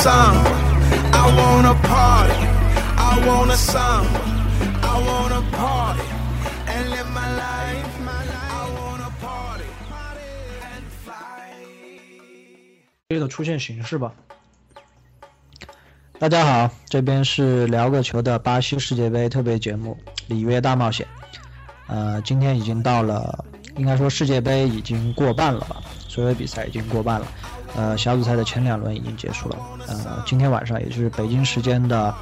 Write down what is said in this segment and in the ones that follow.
samba, I wanna party, I wanna samba, I wanna party and live my life. I wanna party and fly. 这个出现形式吧。大家好，这边是聊个球的巴西世界杯特别节目《里约大冒险》。呃，今天已经到了，应该说世界杯已经过半了吧？所有比赛已经过半了。呃，小组赛的前两轮已经结束了。呃，今天晚上也就是北京时间的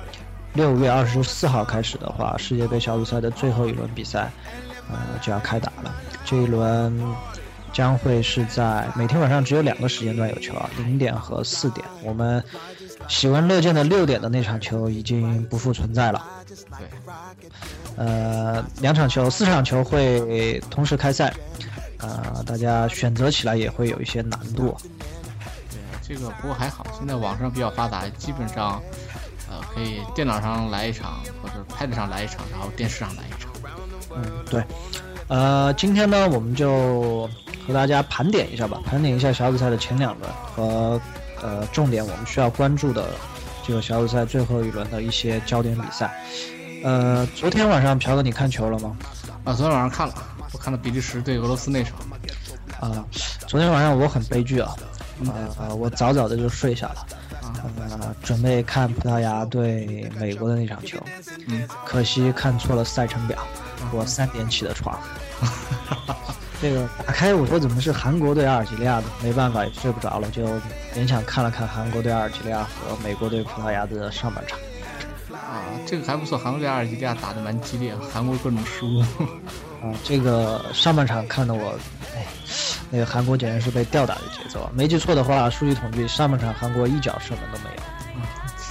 六月二十四号开始的话，世界杯小组赛的最后一轮比赛，呃，就要开打了。这一轮将会是在每天晚上只有两个时间段有球啊，零点和四点。我们喜闻乐见的六点的那场球已经不复存在了。对，呃，两场球，四场球会同时开赛，呃，大家选择起来也会有一些难度。对，这个不过还好，现在网上比较发达，基本上，呃，可以电脑上来一场，或者 Pad 上来一场，然后电视上来一场。嗯，对。呃，今天呢，我们就和大家盘点一下吧，盘点一下小组赛的前两轮和呃重点我们需要关注的这个小组赛最后一轮的一些焦点比赛。呃，昨天晚上朴哥你看球了吗？啊，昨天晚上看了，我看了比利时对俄罗斯那场。啊，昨天晚上我很悲剧啊，呃，我早早的就睡下了，呃，准备看葡萄牙对美国的那场球，嗯，可惜看错了赛程表，我三点起的床，这个打开我说怎么是韩国对阿尔及利亚的，没办法也睡不着了，就勉强看了看韩国对阿尔及利亚和美国对葡萄牙的上半场。啊，这个还不错，韩国对阿尔及利亚打得蛮激烈，韩国各种失误。啊，这个上半场看得我，哎，那个韩国简直是被吊打的节奏啊！没记错的话，数据统计上半场韩国一脚射门都没有。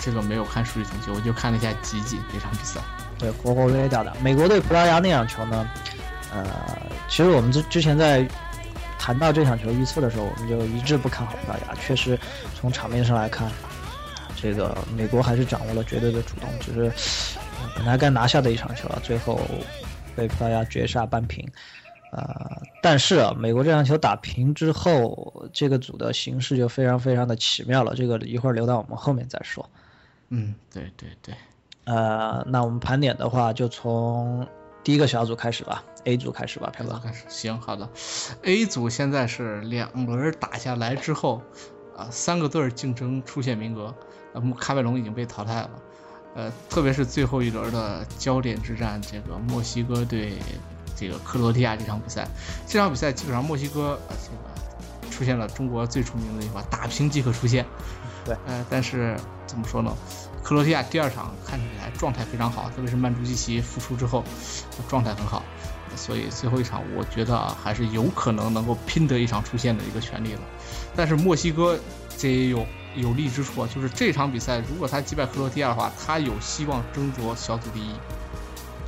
这个没有看数据统计，我就看了一下集锦这场比赛。对，活活被吊打。美国对葡萄牙那场球呢，呃，其实我们之之前在谈到这场球预测的时候，我们就一致不看好葡萄牙。确实，从场面上来看，这个美国还是掌握了绝对的主动，只是呃本来该拿下的一场球啊，最后被葡萄牙绝杀扳平。呃，但是啊，美国这场球打平之后，这个组的形势就非常非常的奇妙了。这个一会儿留到我们后面再说。嗯，对对对，呃，那我们盘点的话，就从第一个小组开始吧，A 组开始吧，票哥。开始行，好的。A 组现在是两轮打下来之后，啊，三个队儿竞争出线名额，呃，喀麦隆已经被淘汰了。呃，特别是最后一轮的焦点之战，这个墨西哥对这个克罗地亚这场比赛，这场比赛基本上墨西哥呃这个出现了中国最出名的一句话：打平即可出线。对，呃，但是怎么说呢？克罗地亚第二场看起来状态非常好，特别是曼朱基奇复出之后，状态很好，所以最后一场我觉得啊，还是有可能能够拼得一场出线的一个权利了。但是墨西哥这也有有利之处啊，就是这场比赛如果他击败克罗地亚的话，他有希望争夺小组第一。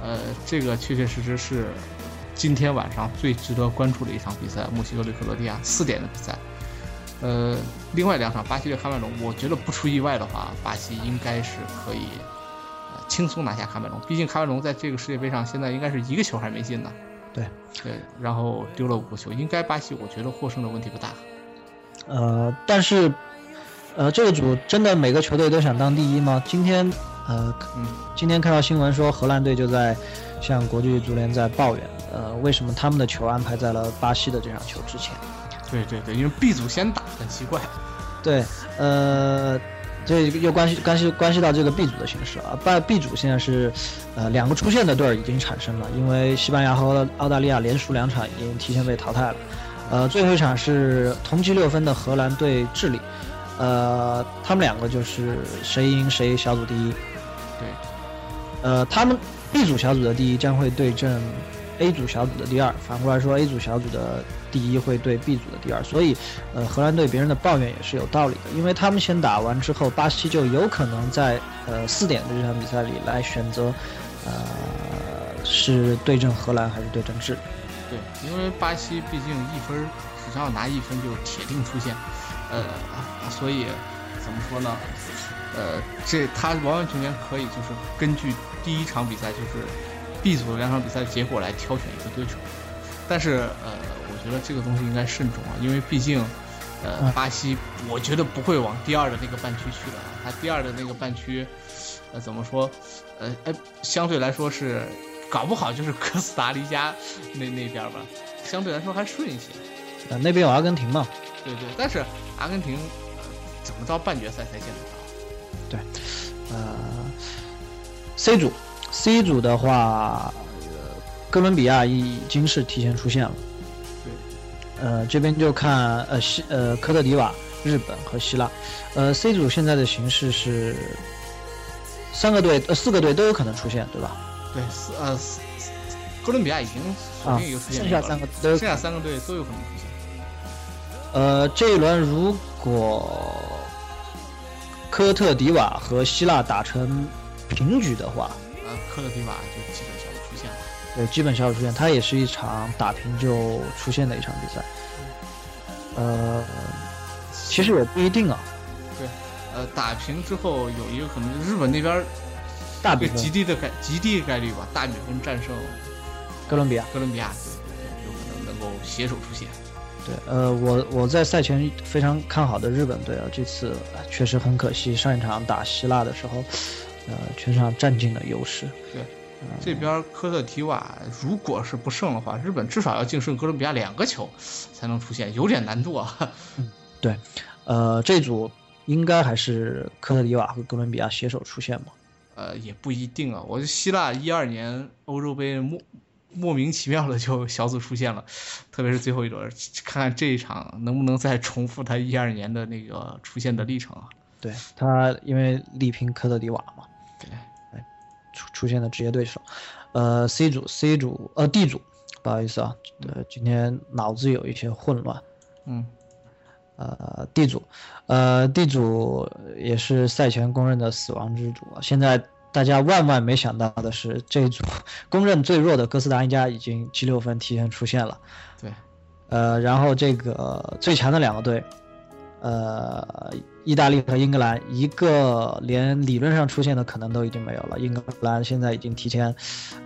呃，这个确确实实是今天晚上最值得关注的一场比赛，墨西哥对克罗地亚四点的比赛。呃，另外两场巴西对喀麦隆，我觉得不出意外的话，巴西应该是可以呃轻松拿下喀麦隆。毕竟喀麦隆在这个世界杯上现在应该是一个球还没进呢。对对，然后丢了五个球，应该巴西我觉得获胜的问题不大。呃，但是，呃，这个组真的每个球队都想当第一吗？今天，呃，嗯，今天看到新闻说荷兰队就在向国际足联在抱怨，呃，为什么他们的球安排在了巴西的这场球之前？对对对，因为 B 组先打很奇怪。对，呃，这又关系关系关系到这个 B 组的形势啊。B B 组现在是，呃，两个出线的队儿已经产生了，因为西班牙和澳大利亚连输两场，已经提前被淘汰了。呃，最后一场是同积六分的荷兰对智利，呃，他们两个就是谁赢谁小组第一。对，呃，他们 B 组小组的第一将会对阵 A 组小组的第二，反过来说 A 组小组的第一会对 B 组的第二，所以，呃，荷兰对别人的抱怨也是有道理的，因为他们先打完之后，巴西就有可能在呃四点的这场比赛里来选择，呃，是对阵荷兰还是对阵智利。对，因为巴西毕竟一分，只要拿一分就铁定出线，呃，所以怎么说呢？呃，这他完完全全可以就是根据第一场比赛，就是 B 组的两场比赛结果来挑选一个对手。但是呃，我觉得这个东西应该慎重啊，因为毕竟呃，巴西我觉得不会往第二的那个半区去的，他第二的那个半区，呃，怎么说，呃，哎，相对来说是，搞不好就是哥斯达黎加那那边吧，相对来说还顺一些。呃，那边有阿根廷嘛？对对，但是阿根廷，呃，怎么着半决赛才见得到？对，呃，C 组，C 组的话，哥伦比亚已经是提前出现了。对呃，这边就看呃西呃科特迪瓦、日本和希腊，呃 C 组现在的形势是三个队呃四个队都有可能出现，对吧？对，四呃四哥伦比亚已经锁定一个出现，剩下三个都剩下三个队都有可能出现。呃，这一轮如果科特迪瓦和希腊打成平局的话，呃，科特迪瓦就基本小组出现了。对，基本小组出现，它也是一场打平就出现的一场比赛。呃，其实也不一定啊。对，呃，打平之后有一个可能，日本那边大比分极低的概极低概率吧，大比分战胜哥伦比亚。哥伦比亚对对对，有可能能够携手出现。对，呃，我我在赛前非常看好的日本队啊，这次确实很可惜，上一场打希腊的时候，呃，全场占尽了优势。对，这边科特迪瓦如果是不胜的话，日本至少要净胜哥伦比亚两个球才能出现，有点难度啊。嗯，对，呃，这组应该还是科特迪瓦和哥伦比亚携手出现吧？呃，也不一定啊。我希腊一二年欧洲杯莫莫名其妙的就小组出现了，特别是最后一轮，看看这一场能不能再重复他一二年的那个出现的历程啊？对他，因为力拼科特迪瓦嘛，对，出出现的职业对手，呃，C 组，C 组，呃，D 组，不好意思啊，呃，今天脑子有一些混乱，嗯，呃，D 组，呃，D 组也是赛前公认的死亡之组啊，现在。大家万万没想到的是，这一组公认最弱的哥斯达黎加已经 G 六分提前出现了。对，呃，然后这个最强的两个队，呃，意大利和英格兰，一个连理论上出现的可能都已经没有了。英格兰现在已经提前，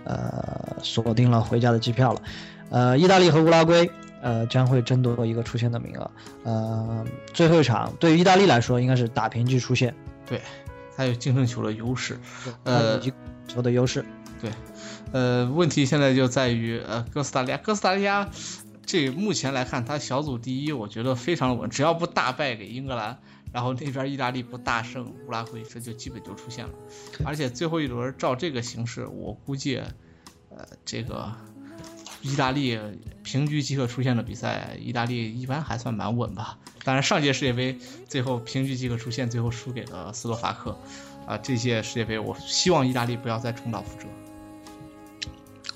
呃，锁定了回家的机票了。呃，意大利和乌拉圭，呃，将会争夺一个出线的名额。呃，最后一场对于意大利来说，应该是打平即出线。对。他有净胜球的优势，呃，球的优势，对，呃，问题现在就在于，呃，哥斯达黎加，哥斯达黎加，这目前来看，他小组第一，我觉得非常的稳，只要不大败给英格兰，然后那边意大利不大胜乌拉圭，这就基本就出现了。而且最后一轮照这个形势，我估计，呃，这个意大利平局即可出现的比赛，意大利一般还算蛮稳吧。当然，上届世界杯最后平局即可出现，最后输给了斯洛伐克，啊，这届世界杯我希望意大利不要再重蹈覆辙。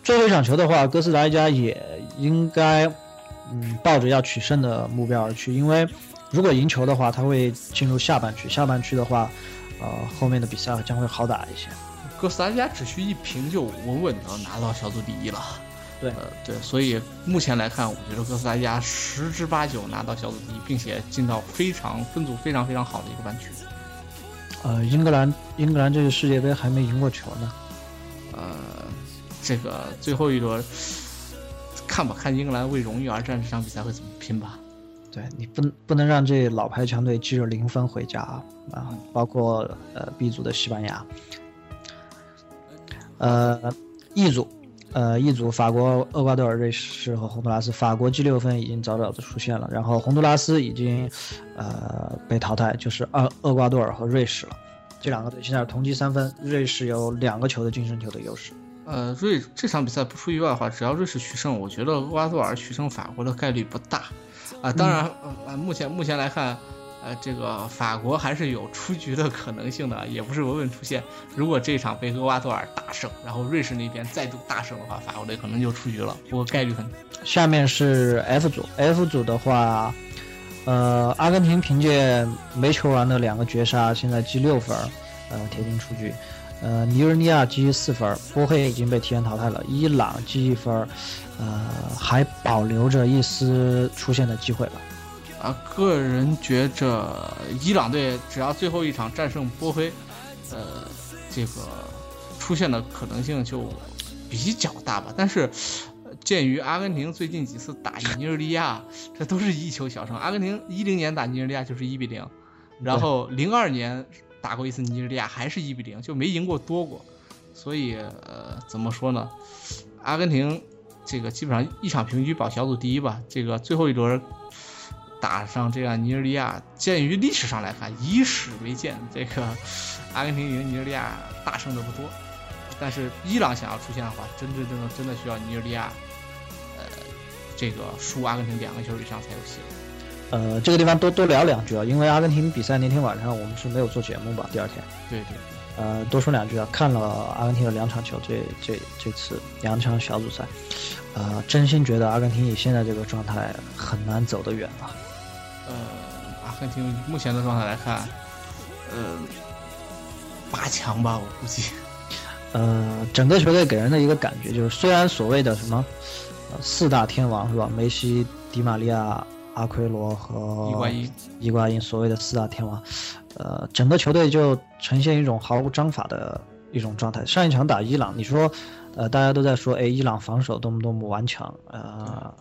最后一场球的话，哥斯达黎加也应该，嗯，抱着要取胜的目标而去，因为如果赢球的话，他会进入下半区，下半区的话，呃，后面的比赛将会好打一些。哥斯达黎加只需一平就稳稳的拿到小组第一了。对，呃，对，所以目前来看，我觉得哥斯达黎加十之八九拿到小组第一，并且进到非常分组非常非常好的一个半区。呃，英格兰，英格兰这个世界杯还没赢过球呢。呃，这个最后一轮看吧，看英格兰为荣誉而战这场比赛会怎么拼吧。对你不能不能让这老牌强队积着零分回家啊！啊，包括呃 B 组的西班牙，呃 E 组。呃，一组法国、厄瓜多尔、瑞士和洪都拉斯，法国 G 六分已经早早的出现了，然后洪都拉斯已经，呃，被淘汰，就是厄厄瓜多尔和瑞士了。这两个队现在是同积三分，瑞士有两个球的净胜球的优势。呃，瑞这场比赛不出意外的话，只要瑞士取胜，我觉得厄瓜多尔取胜法国的概率不大。啊，当然，呃，目前目前来看。呃，这个法国还是有出局的可能性的，也不是稳稳出现。如果这场被厄瓜多尔大胜，然后瑞士那边再度大胜的话，法国队可能就出局了，不过概率很。下面是 F 组，F 组的话，呃，阿根廷凭借没球完的两个绝杀，现在积六分，呃，铁定出局。呃，尼日利亚积四分，波黑已经被提前淘汰了，伊朗积一分，呃，还保留着一丝出现的机会吧。啊，个人觉着伊朗队只要最后一场战胜波黑，呃，这个出现的可能性就比较大吧。但是，鉴于阿根廷最近几次打尼日利亚，这都是一球小胜。阿根廷一零年打尼日利亚就是一比零，然后零二年打过一次尼日利亚还是一比零，就没赢过多过。所以呃，怎么说呢？阿根廷这个基本上一场平局保小组第一吧。这个最后一轮打上这样尼日利亚，鉴于历史上来看，以史为鉴，这个 阿根廷赢尼日利亚大胜的不多。但是伊朗想要出现的话，真真正正真的需要尼日利亚，呃，这个输阿根廷两个球以上才有戏。呃，这个地方多多聊两句啊，因为阿根廷比赛那天晚上我们是没有做节目吧？第二天。对对对。呃，多说两句啊，看了阿根廷的两场球，这这这次两场小组赛，呃，真心觉得阿根廷以现在这个状态很难走得远了。呃，阿根廷目前的状态来看，呃，八强吧，我估计。呃，整个球队给人的一个感觉就是，虽然所谓的什么，呃，四大天王是吧？梅西、迪玛利亚、阿奎罗和伊瓜因，伊瓜因，所谓的四大天王，呃，整个球队就呈现一种毫无章法的一种状态。上一场打伊朗，你说，呃，大家都在说，哎，伊朗防守多么多么顽强，呃，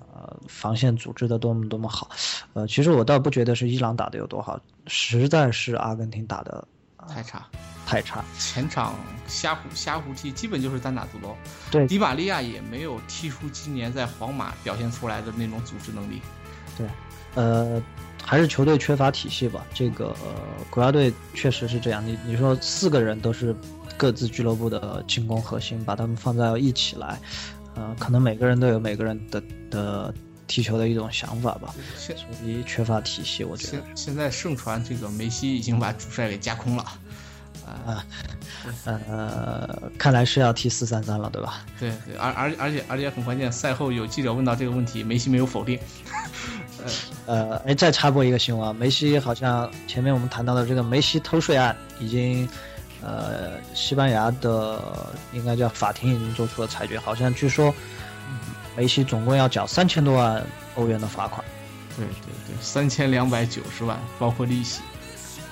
防线组织的多么多么好，呃，其实我倒不觉得是伊朗打的有多好，实在是阿根廷打的太差。太差，前场瞎胡瞎胡踢，基本就是单打独斗。对，迪玛利亚也没有踢出今年在皇马表现出来的那种组织能力。对，呃，还是球队缺乏体系吧。这个国家队确实是这样。你你说四个人都是各自俱乐部的进攻核心，把他们放在一起来，呃，可能每个人都有每个人的的踢球的一种想法吧。所以缺乏体系，我觉得。现在盛传这个梅西已经把主帅给架空了。啊，呃，看来是要踢四三三了，对吧？对对，而而而且而且很关键，赛后有记者问到这个问题，梅西没有否定。呃，哎，再插播一个新闻，梅西好像前面我们谈到的这个梅西偷税案，已经，呃，西班牙的应该叫法庭已经做出了裁决，好像据说梅西总共要缴三千多万欧元的罚款。对对对，三千两百九十万，包括利息，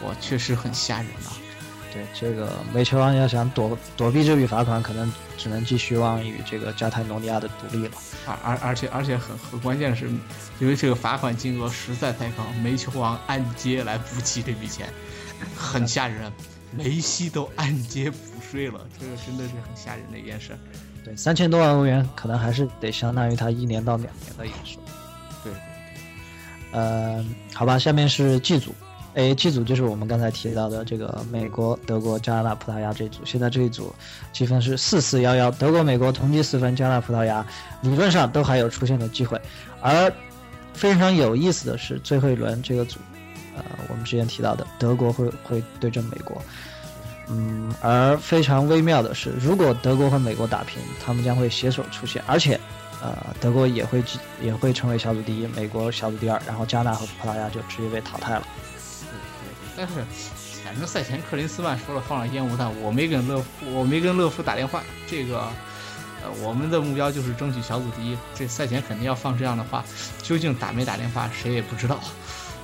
哇，确实很吓人啊。对这个煤球王要想躲躲避这笔罚款，可能只能寄希望于这个加泰罗尼亚的独立了。而而而且而且很很关键的是，因为这个罚款金额实在太高，煤球王按揭来补齐这笔钱，很吓人。梅西都按揭补税了，这个真的是很吓人的一件事。对，三千多万欧元可能还是得相当于他一年到两年的营收。对对对。呃，好吧，下面是 G 组。A、这组就是我们刚才提到的这个美国、德国、加拿大、葡萄牙这组。现在这一组积分是四四幺幺，德国、美国同积四分，加拿大、葡萄牙理论上都还有出现的机会。而非常有意思的是，最后一轮这个组，呃，我们之前提到的德国会会对阵美国。嗯，而非常微妙的是，如果德国和美国打平，他们将会携手出线，而且，呃，德国也会也会成为小组第一，美国小组第二，然后加拿大和葡萄牙就直接被淘汰了。但是，反正赛前克林斯曼说了放了烟雾弹，我没跟勒夫，我没跟勒夫打电话。这个，呃，我们的目标就是争取小组第一。这赛前肯定要放这样的话，究竟打没打电话，谁也不知道。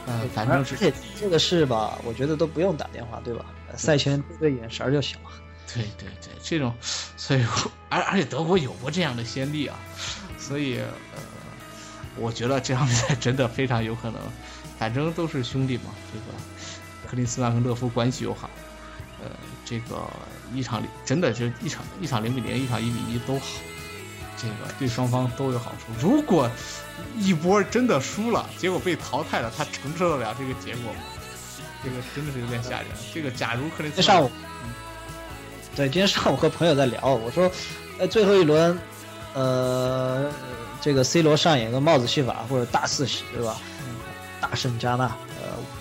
呃，反正是这这个事吧，我觉得都不用打电话，对吧？赛前对对眼神就行了。对对对，这种，所以，而而且德国有过这样的先例啊，所以，呃，我觉得这场比赛真的非常有可能。反正都是兄弟嘛，这个。克林斯曼跟勒夫关系又好，呃，这个一场真的就一场一场零比零，一场一比一都好，这个对双方都有好处。如果一波真的输了，结果被淘汰了，他承受得了这个结果吗？这个真的是有点吓人。这个假如克林斯曼上午，对，今天上午和朋友在聊，我说，呃，最后一轮，呃，这个 C 罗上演个帽子戏法或者大四喜，对吧？大胜加纳。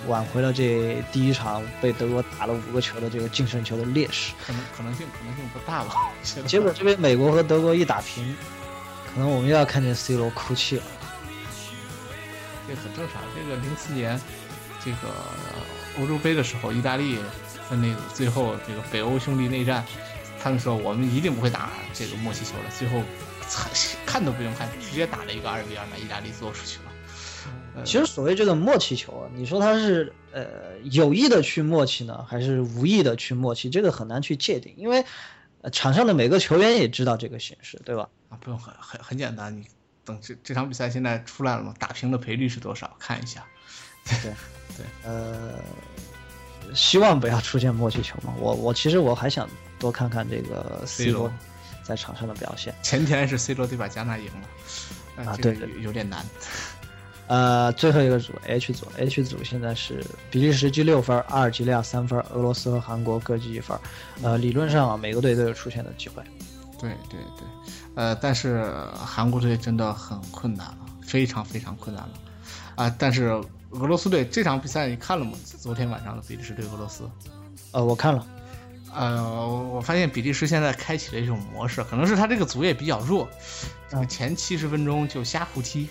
挽回了这第一场被德国打了五个球的这个净胜球的劣势，可能可能性可能性不大吧。结果这边美国和德国一打平，可能我们又要看见 C 罗哭泣了。这很正常。这个零四年这个欧洲杯的时候，意大利在那个最后这个北欧兄弟内战，他们说我们一定不会打这个默契球了，最后看都不用看，直接打了一个二比二，把意大利做出去了。其实所谓这个默契球啊，你说他是呃有意的去默契呢，还是无意的去默契？这个很难去界定，因为场上的每个球员也知道这个形式，对吧？啊，不用很很很简单，你等这这场比赛现在出来了嘛？打平的赔率是多少？看一下。对 对，呃，希望不要出现默契球嘛。我我其实我还想多看看这个 C 罗在场上的表现。前天是 C 罗对把加纳赢了，啊，对对，有点难。呃，最后一个组 H 组，H 组现在是比利时积六分，阿尔及利亚三分，俄罗斯和韩国各积一分。呃，理论上啊，每个队都有出线的机会。对对对，呃，但是韩国队真的很困难了，非常非常困难了。啊，但是俄罗斯队这场比赛你看了吗？昨天晚上的比利时对俄罗斯。呃，我看了。呃，我发现比利时现在开启了一种模式，可能是他这个组也比较弱，前七十分钟就瞎胡踢。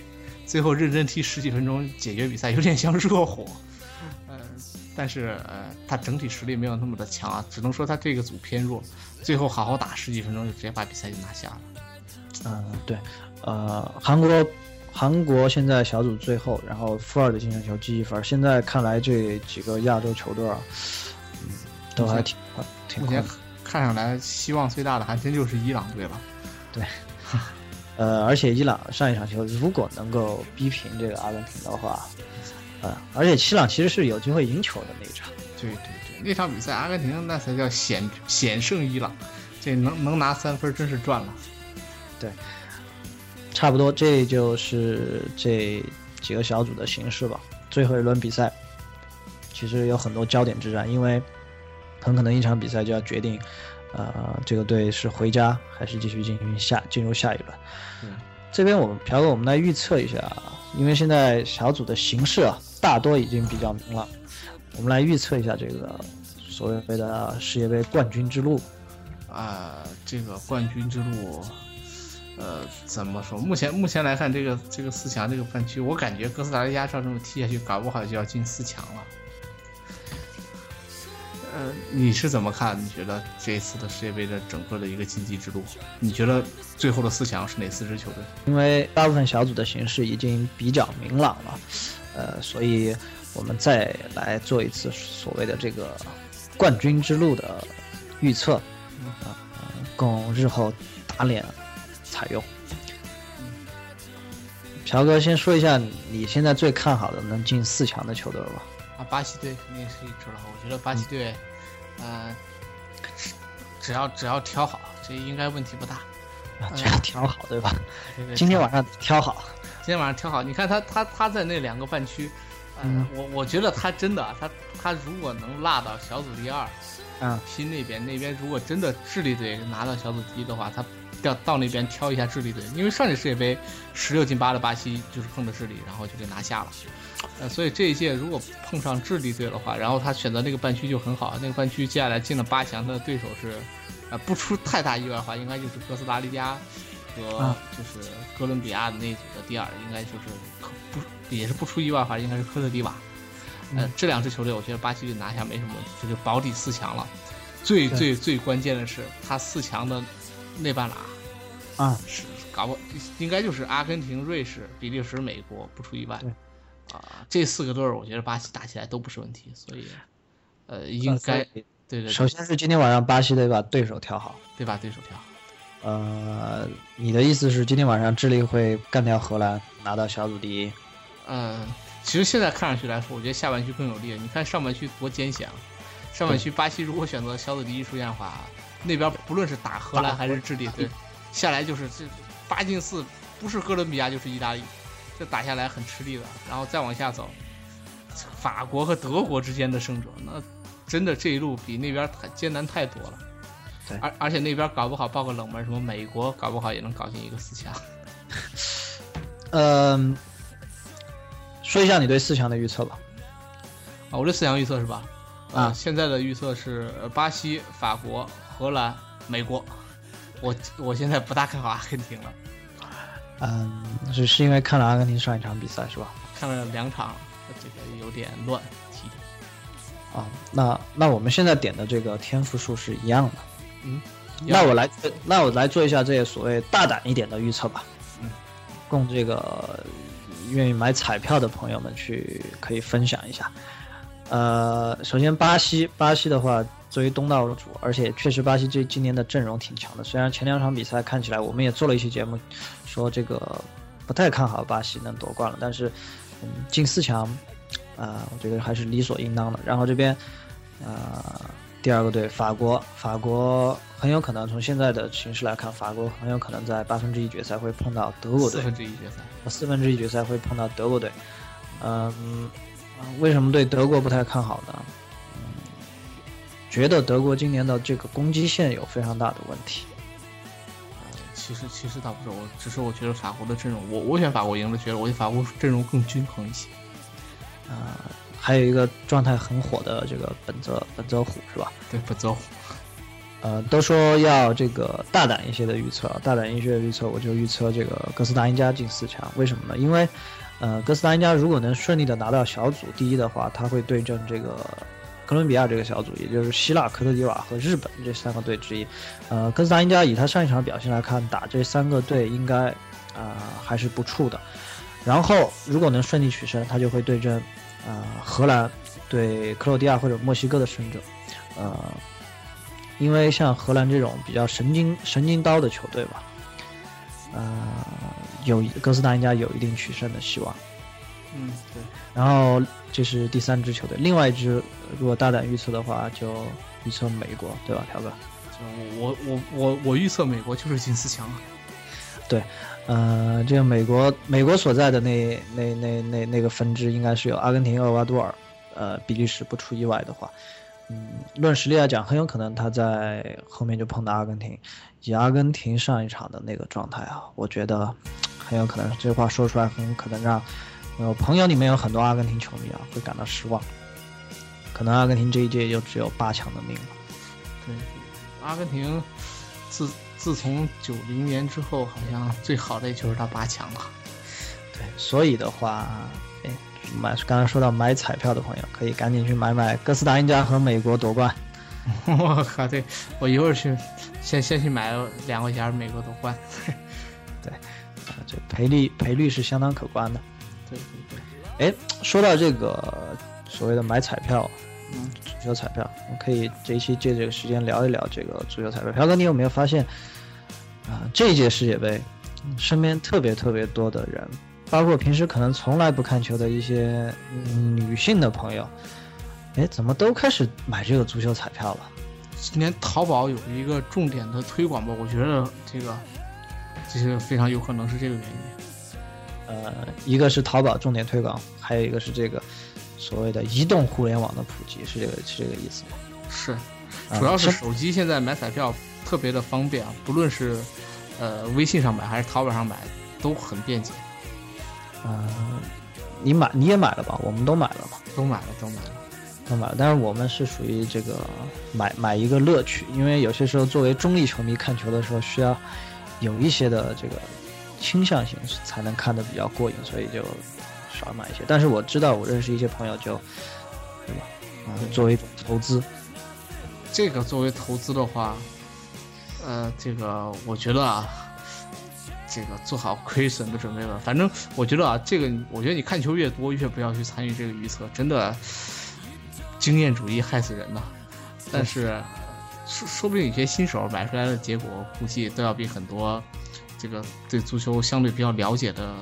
最后认真踢十几分钟解决比赛，有点像热火，呃，但是呃，他整体实力没有那么的强啊，只能说他这个组偏弱。最后好好打十几分钟就直接把比赛就拿下了。嗯，对，呃，韩国韩国现在小组最后，然后负二的净胜球积一分。现在看来这几个亚洲球队啊，嗯，都还挺挺。目前看上来希望最大的还真就是伊朗队了。对。呃，而且伊朗上一场球如果能够逼平这个阿根廷的话，呃，而且伊朗其实是有机会赢球的那一场。对对对，那场比赛阿根廷那才叫险险胜伊朗，这能能拿三分真是赚了。对，差不多这就是这几个小组的形式吧。最后一轮比赛其实有很多焦点之战，因为很可能一场比赛就要决定。呃，这个队是回家还是继续进行下进入下一轮？嗯，这边我们朴哥，我们来预测一下，因为现在小组的形势啊，大多已经比较明了，我们来预测一下这个所谓的世界杯冠军之路。啊，这个冠军之路，呃，怎么说？目前目前来看，这个这个四强这个半区，我感觉哥斯达黎加照这么踢下去，搞不好就要进四强了。呃，你是怎么看？你觉得这一次的世界杯的整个的一个晋级之路，你觉得最后的四强是哪四支球队？因为大部分小组的形势已经比较明朗了，呃，所以我们再来做一次所谓的这个冠军之路的预测，啊，供日后打脸采用。朴哥先说一下你现在最看好的能进四强的球队吧。啊，巴西队肯定是一支了。我觉得巴西队，呃，只要只要挑好，这应该问题不大。啊，只要挑好，对吧？今天晚上挑好。今天晚上挑好。你看他他他在那两个半区，嗯，我我觉得他真的，他他如果能落到小组第二，嗯，拼那边那边如果真的智利队拿到小组第一的话，他要到那边挑一下智利队，因为上届世界杯十六进八的巴西就是碰的智利，然后就给拿下了。呃，所以这一届如果碰上智利队的话，然后他选择那个半区就很好。那个半区接下来进了八强，的对手是，呃，不出太大意外的话，应该就是哥斯达黎加和就是哥伦比亚的那组的第二，应该就是不也是不出意外的话，应该是科特迪瓦。呃，这两支球队，我觉得巴西队拿下没什么问题，这就保底四强了。最最最关键的是，他四强的那半拉啊，是搞不应该就是阿根廷、瑞士、比利时、美国，不出意外。啊，这四个队儿，我觉得巴西打起来都不是问题，所以，呃，应该对对。首先是今天晚上巴西得把对手调好，对把对手调好。呃，你的意思是今天晚上智利会干掉荷兰，拿到小组第一？嗯，其实现在看上去来说，我觉得下半区更有利。你看上半区多艰险啊！上半区巴西如果选择小组第一出现的话，那边不论是打荷兰还是智利，对，下来就是这八进四，不是哥伦比亚就是意大利。这打下来很吃力的，然后再往下走，法国和德国之间的胜者，那真的这一路比那边太艰难太多了。对，而而且那边搞不好报个冷门，什么美国搞不好也能搞进一个四强。嗯，说一下你对四强的预测吧。啊，我这四强预测是吧？啊，现在的预测是巴西、法国、荷兰、美国。我我现在不大看好阿根廷了。嗯，是是因为看了阿根廷上一场比赛是吧？看了两场，这个有点乱。啊，那那我们现在点的这个天赋数是一样的。嗯，那我来，那我来做一下这些所谓大胆一点的预测吧。嗯，供这个愿意买彩票的朋友们去可以分享一下。呃，首先巴西，巴西的话，作为东道主，而且确实巴西这今年的阵容挺强的。虽然前两场比赛看起来我们也做了一期节目，说这个不太看好巴西能夺冠了，但是嗯进四强，啊、我觉得还是理所应当的。然后这边，呃，第二个队法国，法国很有可能从现在的形势来看，法国很有可能在八分之一决赛会碰到德国队四，分之一决赛。四分之一决赛会碰到德国队。嗯，为什么对德国不太看好呢？嗯，觉得德国今年的这个攻击线有非常大的问题。其实其实倒不是，我只是我觉得法国的阵容，我我选法国赢了，觉得我觉得法国阵容更均衡一些。啊、还有一个状态很火的这个本泽本泽虎是吧？对，本泽虎。呃，都说要这个大胆一些的预测，大胆一些的预测，我就预测这个哥斯达黎加进四强。为什么呢？因为，呃，哥斯达黎加如果能顺利的拿到小组第一的话，他会对阵这个哥伦比亚这个小组，也就是希腊、科特迪瓦和日本这三个队之一。呃，哥斯达黎加以他上一场表现来看，打这三个队应该啊、还是不怵的。然后，如果能顺利取胜，他就会对阵啊、荷兰对克罗地亚或者墨西哥的胜者。呃，因为像荷兰这种比较神经神经刀的球队吧，呃，有哥斯达黎加有一定取胜的希望。嗯，对。然后这是第三支球队，另外一支如果大胆预测的话，就预测美国，对吧，朴哥？就我我我我预测美国就是进四强对。呃，这个美国美国所在的那那那那那个分支应该是有阿根廷、厄瓜多尔，呃，比利时不出意外的话，嗯，论实力来讲，很有可能他在后面就碰到阿根廷。以阿根廷上一场的那个状态啊，我觉得很有可能这话说出来，很可能让呃朋友里面有很多阿根廷球迷啊会感到失望。可能阿根廷这一届就只有八强的命了。对，阿根廷自自从九零年之后，好像最好的也就是到八强了。对，所以的话，哎，买刚才说到买彩票的朋友，可以赶紧去买买哥斯达黎加和美国夺冠。我靠，对我一会儿去先先去买两块钱美国夺冠。对，这赔率赔率是相当可观的。对对对，哎，说到这个所谓的买彩票，嗯，足球彩票，我们可以这一期借这个时间聊一聊这个足球彩票。朴哥，你有没有发现啊、这一届世界杯，身边特别特别多的人，包括平时可能从来不看球的一些、嗯女性的朋友，哎，怎么都开始买这个足球彩票了？今年淘宝有一个重点的推广吧，我觉得这个这个非常有可能是这个原因。呃，一个是淘宝重点推广，还有一个是这个所谓的移动互联网的普及，是这个是这个意思吗？是，啊主要是是手机现在买彩票特别的方便啊，不论是呃微信上买还是淘宝上买，都很便捷，呃，你买你也买了吧？我们都买了嘛，都买了都买了。都买了。但是我们是属于这个买买一个乐趣，因为有些时候作为中立球迷看球的时候，需要有一些的这个倾向性，才能看得比较过瘾，所以就少买一些。但是我知道，我认识一些朋友就，对吧？啊、作为投资，这个作为投资的话，呃，这个我觉得啊，这个做好亏损的准备吧。反正我觉得啊，这个我觉得你看球越多，越不要去参与这个预测，真的经验主义害死人呐。但是说说不定有些新手买出来的结果，估计都要比很多这个对足球相对比较了解的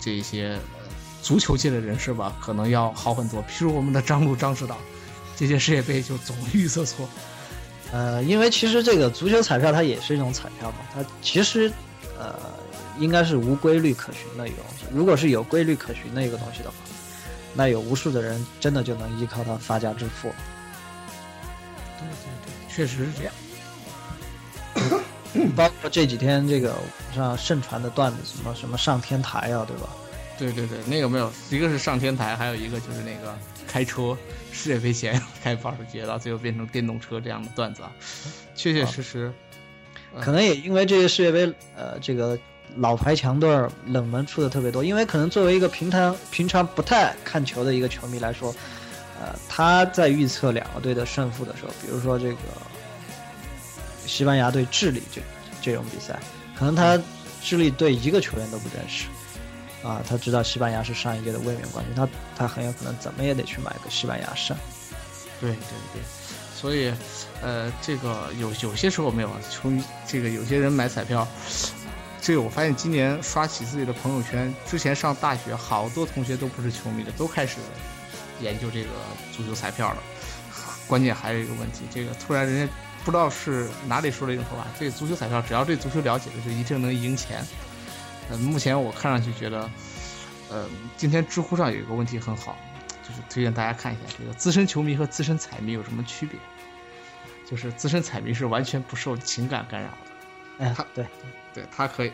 这一些呃足球界的人士吧，可能要好很多。譬如我们的张璐张指导。这届世界杯就总预测错，呃，因为其实这个足球彩票它也是一种彩票嘛，它其实呃应该是无规律可循的一个东西。如果是有规律可循的一个东西的话，那有无数的人真的就能依靠它发家致富。对对对，确实是这样。包括这几天这个网上盛传的段子，什么什么上天台啊，对吧？对对对，那个没有，一个是上天台，还有一个就是那个开车世界杯前开保时捷，到最后变成电动车这样的段子啊，确确实实。可能也因为这个世界杯，呃，这个老牌强队儿冷门出的特别多，因为可能作为一个平常平常不太看球的一个球迷来说，呃，他在预测两个队的胜负的时候，比如说这个西班牙对智利这这种比赛，可能他智利队一个球员都不认识，啊，他知道西班牙是上一届的卫冕冠军，他他很有可能怎么也得去买个西班牙胜。对对对，所以，呃，这个有有些时候没有啊，球迷这个有些人买彩票，这个我发现今年刷起自己的朋友圈，之前上大学好多同学都不是球迷的，都开始研究这个足球彩票了。关键还有一个问题，这个突然人家不知道是哪里说了一种说法，这个足球彩票只要对足球了解的就一定能赢钱。呃，目前我看上去觉得，呃，今天知乎上有一个问题很好。就是推荐大家看一下这个资深球迷和资深彩迷有什么区别？就是资深彩迷是完全不受情感干扰的，哎，他对对，他可以，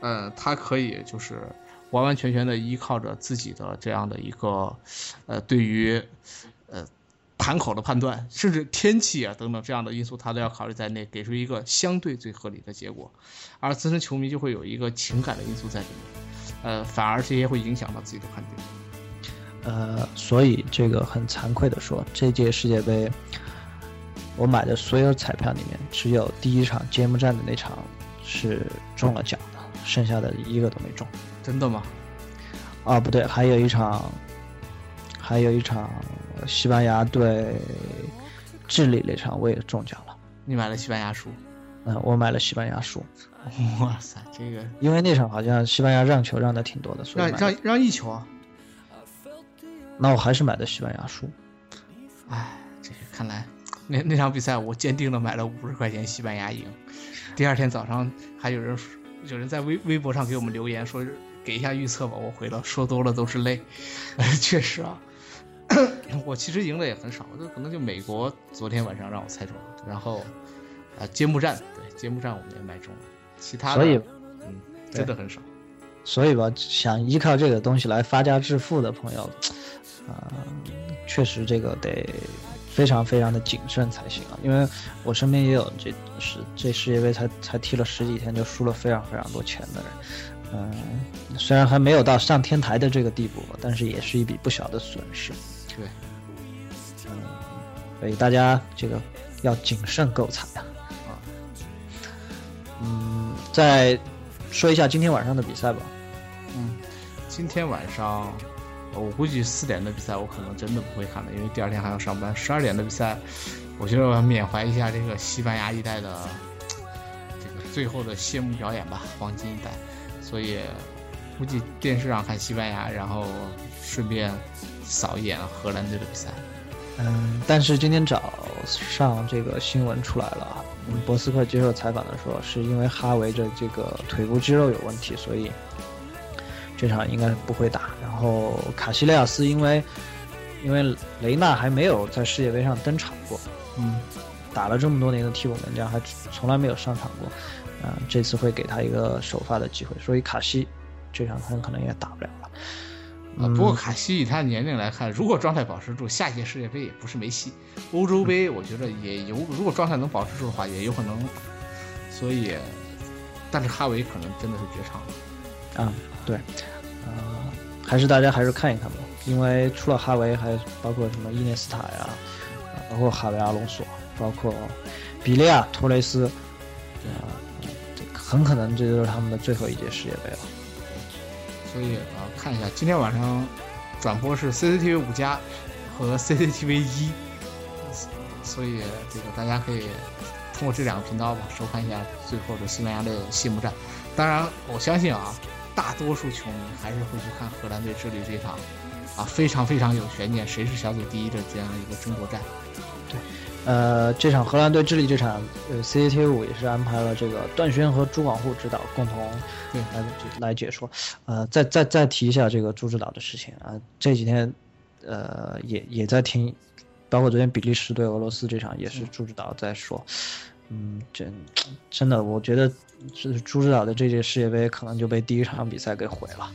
呃，他可以就是完完全全的依靠着自己的这样的一个，呃，对于呃盘口的判断，甚至天气啊等等这样的因素，他都要考虑在内，给出一个相对最合理的结果。而资深球迷就会有一个情感的因素在里面，呃，反而这些会影响到自己的判定。呃，所以这个很惭愧的说，这届世界杯，我买的所有彩票里面，只有第一场揭幕战的那场是中了奖的，剩下的一个都没中。真的吗？啊，不对，还有一场，还有一场西班牙对智利那场我也中奖了。你买了西班牙输？嗯，我买了西班牙输。哇塞，这个因为那场好像西班牙让球让的挺多的，所以让让让一球啊。那我还是买的西班牙输，哎，这个看来那那场比赛我坚定的买了五十块钱西班牙赢。第二天早上还有人有人在微微博上给我们留言说给一下预测吧，我回了说多了都是泪。确实啊，我其实赢的也很少，就可能就美国昨天晚上让我猜中了，然后啊揭幕战对揭幕战我们也买中了，其他的所以嗯真的很少。所以吧，想依靠这个东西来发家致富的朋友。啊，确实这个得非常非常的谨慎才行啊，因为我身边也有这是这世界杯才才踢了十几天就输了非常非常多钱的人，嗯，虽然还没有到上天台的这个地步，但是也是一笔不小的损失。对，嗯，所以大家这个要谨慎购彩啊。啊，嗯，再说一下今天晚上的比赛吧。嗯，今天晚上。我估计四点的比赛我可能真的不会看了，因为第二天还要上班。十二点的比赛，我觉得我要缅怀一下这个西班牙一代的这个最后的谢幕表演吧，黄金一代。所以估计电视上看西班牙，然后顺便扫一眼荷兰队的比赛。嗯，但是今天早上这个新闻出来了啊，嗯，博斯克接受采访的时候，是因为哈维的这个腿部肌肉有问题，所以。这场应该不会打，然后卡西利亚斯因为因为雷纳还没有在世界杯上登场过，嗯，打了这么多年的替补门将还从来没有上场过，啊，这次会给他一个首发的机会，所以卡西这场很可能也打不了了。啊，不过卡西以他的年龄来看，如果状态保持住，下届世界杯也不是没戏。欧洲杯我觉得也有，如果状态能保持住的话，也有可能。所以，但是哈维可能真的是绝唱啊。对，呃，还是大家还是看一看吧，因为除了哈维，还包括什么伊涅斯塔呀，包括哈维阿隆索，包括比利亚托雷斯，啊，很可能这就是他们的最后一届世界杯了。所以啊，看一下今天晚上转播是 CCTV 五加和 CCTV 一，所以这个大家可以通过这两个频道吧收看一下最后的西班牙的谢幕战。当然，我相信啊。大多数球迷还是会去看荷兰队智利这场，啊，非常非常有悬念，谁是小组第一的这样一个争夺战。呃，这场荷兰队智利这场，呃，CCTV 五也是安排了这个段轩和朱广沪指导共同来来解说。呃，再再再提一下这个朱指导的事情啊，这几天，呃，也也在听，包括昨天比利时对俄罗斯这场也是朱指导在说。嗯，真真的，我觉得是朱指导的这届世界杯可能就被第一场比赛给毁了。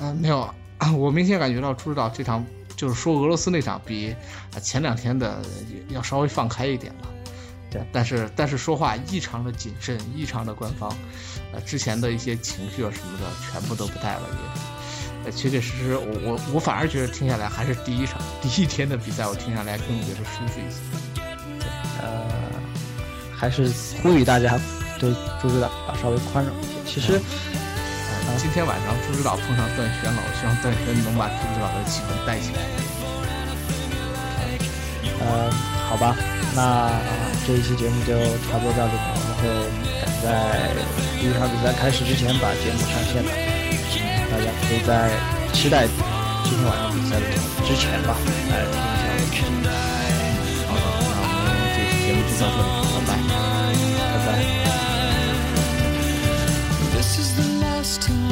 啊，没有，我明显感觉到朱指导这场就是说俄罗斯那场比前两天的要稍微放开一点了。对，但是但是说话异常的谨慎，异常的官方，呃，之前的一些情绪啊什么的全部都不带了，也，呃，确确实实，我我我反而觉得听下来还是第一场 第一天的比赛，我听下来更觉得舒服一些。对，呃。还是呼吁大家对朱指导稍微宽容一些。其实，今天晚上朱指导碰上段轩了，我希望段轩能把朱指导的气氛带起来。呃，好吧，那这一期节目就差不多到这里，我们会赶在第一场比赛开始之前把节目上线的，大家可以在期待今天晚上比赛的之前吧，来听一下我们节目。好的，那我们这期节目就到这里，拜拜。拜拜。This is the last time